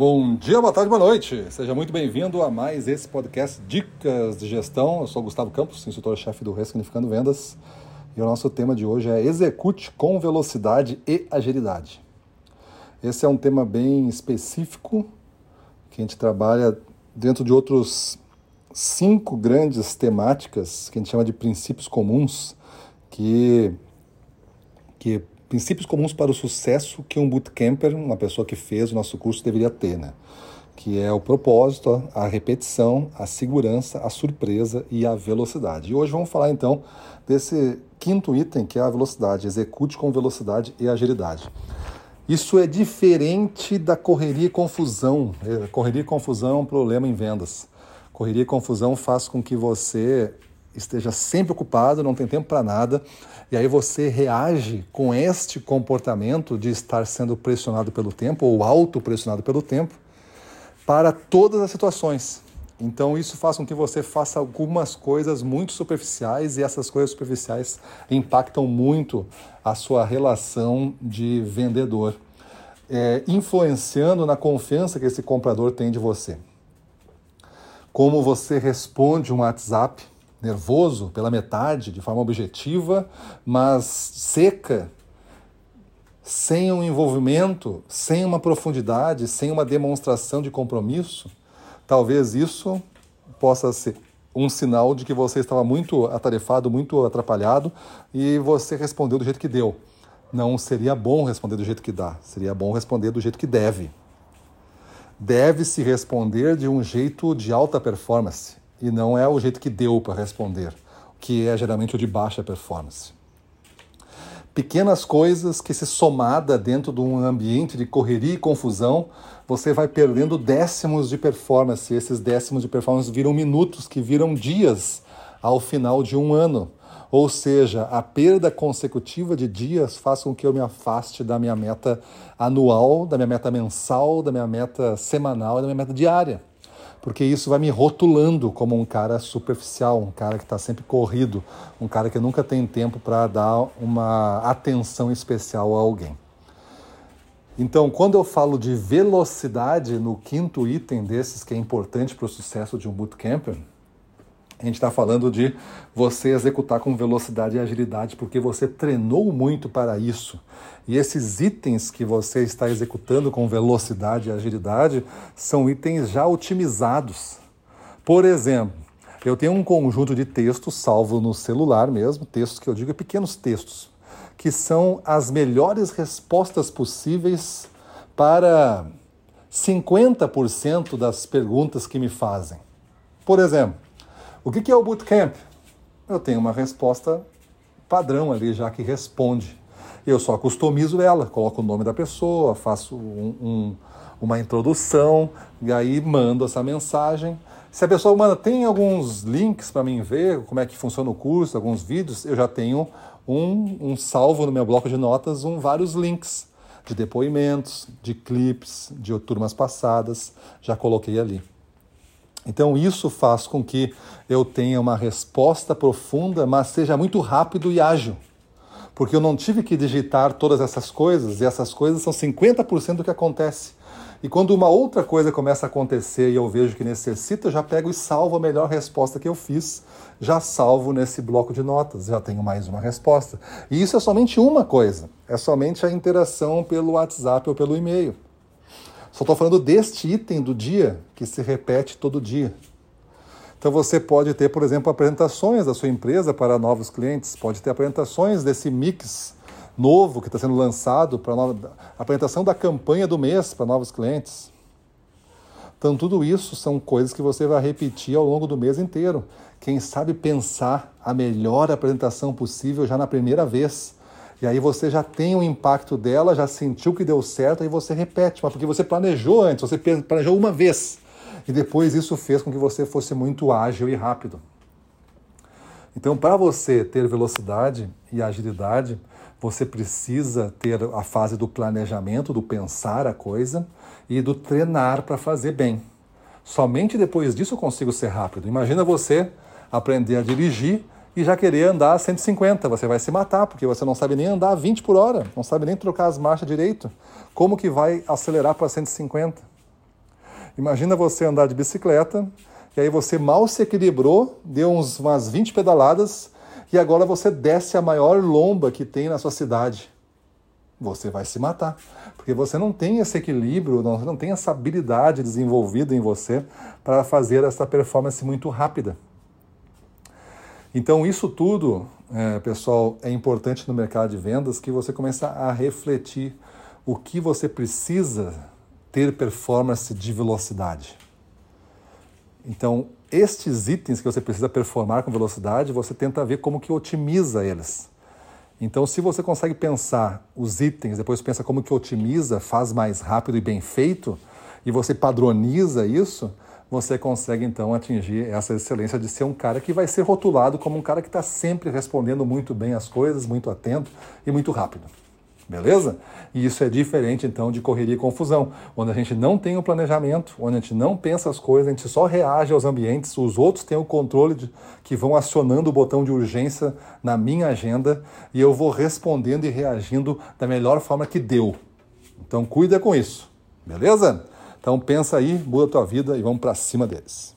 Bom dia, boa tarde, boa noite. Seja muito bem-vindo a mais esse podcast Dicas de Gestão. Eu sou Gustavo Campos, instrutor-chefe do Ressignificando Vendas. E o nosso tema de hoje é Execute com velocidade e agilidade. Esse é um tema bem específico que a gente trabalha dentro de outros cinco grandes temáticas que a gente chama de princípios comuns, que, que princípios comuns para o sucesso que um bootcamper, uma pessoa que fez o nosso curso, deveria ter, né? Que é o propósito, a repetição, a segurança, a surpresa e a velocidade. E hoje vamos falar então desse quinto item, que é a velocidade. Execute com velocidade e agilidade. Isso é diferente da correria e confusão. É, correria e confusão é um problema em vendas. Correria e confusão faz com que você esteja sempre ocupado, não tem tempo para nada, e aí você reage com este comportamento de estar sendo pressionado pelo tempo ou auto-pressionado pelo tempo para todas as situações. Então isso faz com que você faça algumas coisas muito superficiais e essas coisas superficiais impactam muito a sua relação de vendedor, é, influenciando na confiança que esse comprador tem de você. Como você responde um WhatsApp nervoso pela metade, de forma objetiva, mas seca, sem um envolvimento, sem uma profundidade, sem uma demonstração de compromisso, talvez isso possa ser um sinal de que você estava muito atarefado, muito atrapalhado e você respondeu do jeito que deu. Não seria bom responder do jeito que dá, seria bom responder do jeito que deve. Deve-se responder de um jeito de alta performance e não é o jeito que deu para responder, que é geralmente o de baixa performance. Pequenas coisas que se somada dentro de um ambiente de correria e confusão, você vai perdendo décimos de performance. Esses décimos de performance viram minutos, que viram dias ao final de um ano. Ou seja, a perda consecutiva de dias faz com que eu me afaste da minha meta anual, da minha meta mensal, da minha meta semanal e da minha meta diária porque isso vai me rotulando como um cara superficial, um cara que está sempre corrido, um cara que nunca tem tempo para dar uma atenção especial a alguém. Então, quando eu falo de velocidade no quinto item desses que é importante para o sucesso de um bootcamper, a gente está falando de você executar com velocidade e agilidade, porque você treinou muito para isso. E esses itens que você está executando com velocidade e agilidade são itens já otimizados. Por exemplo, eu tenho um conjunto de textos salvo no celular mesmo, textos que eu digo pequenos textos, que são as melhores respostas possíveis para 50% das perguntas que me fazem. Por exemplo, o que é o bootcamp? Eu tenho uma resposta padrão ali já que responde. Eu só customizo ela, coloco o nome da pessoa, faço um, um, uma introdução e aí mando essa mensagem. Se a pessoa manda, tem alguns links para mim ver como é que funciona o curso, alguns vídeos, eu já tenho um, um salvo no meu bloco de notas, um, vários links de depoimentos, de clips, de turmas passadas, já coloquei ali. Então, isso faz com que eu tenha uma resposta profunda, mas seja muito rápido e ágil. Porque eu não tive que digitar todas essas coisas, e essas coisas são 50% do que acontece. E quando uma outra coisa começa a acontecer e eu vejo que necessita, eu já pego e salvo a melhor resposta que eu fiz, já salvo nesse bloco de notas, já tenho mais uma resposta. E isso é somente uma coisa, é somente a interação pelo WhatsApp ou pelo e-mail. Só estou falando deste item do dia que se repete todo dia. Então você pode ter, por exemplo, apresentações da sua empresa para novos clientes, pode ter apresentações desse mix novo que está sendo lançado para nova, apresentação da campanha do mês para novos clientes. Então tudo isso são coisas que você vai repetir ao longo do mês inteiro. Quem sabe pensar a melhor apresentação possível já na primeira vez e aí você já tem o impacto dela, já sentiu que deu certo, aí você repete, mas porque você planejou antes, você planejou uma vez. E depois isso fez com que você fosse muito ágil e rápido. Então, para você ter velocidade e agilidade, você precisa ter a fase do planejamento, do pensar a coisa e do treinar para fazer bem. Somente depois disso eu consigo ser rápido. Imagina você aprender a dirigir e já querer andar a 150. Você vai se matar, porque você não sabe nem andar a 20 por hora, não sabe nem trocar as marchas direito. Como que vai acelerar para 150? Imagina você andar de bicicleta e aí você mal se equilibrou, deu uns, umas 20 pedaladas e agora você desce a maior lomba que tem na sua cidade. Você vai se matar, porque você não tem esse equilíbrio, não, não tem essa habilidade desenvolvida em você para fazer essa performance muito rápida. Então, isso tudo, é, pessoal, é importante no mercado de vendas que você comece a refletir o que você precisa ter performance de velocidade. Então, estes itens que você precisa performar com velocidade, você tenta ver como que otimiza eles. Então, se você consegue pensar os itens, depois pensa como que otimiza, faz mais rápido e bem feito, e você padroniza isso, você consegue então atingir essa excelência de ser um cara que vai ser rotulado como um cara que está sempre respondendo muito bem as coisas, muito atento e muito rápido. Beleza? E isso é diferente então de correria e confusão, onde a gente não tem o planejamento, onde a gente não pensa as coisas, a gente só reage aos ambientes, os outros têm o controle de, que vão acionando o botão de urgência na minha agenda e eu vou respondendo e reagindo da melhor forma que deu. Então cuida com isso. Beleza? Então pensa aí, muda a tua vida e vamos para cima deles.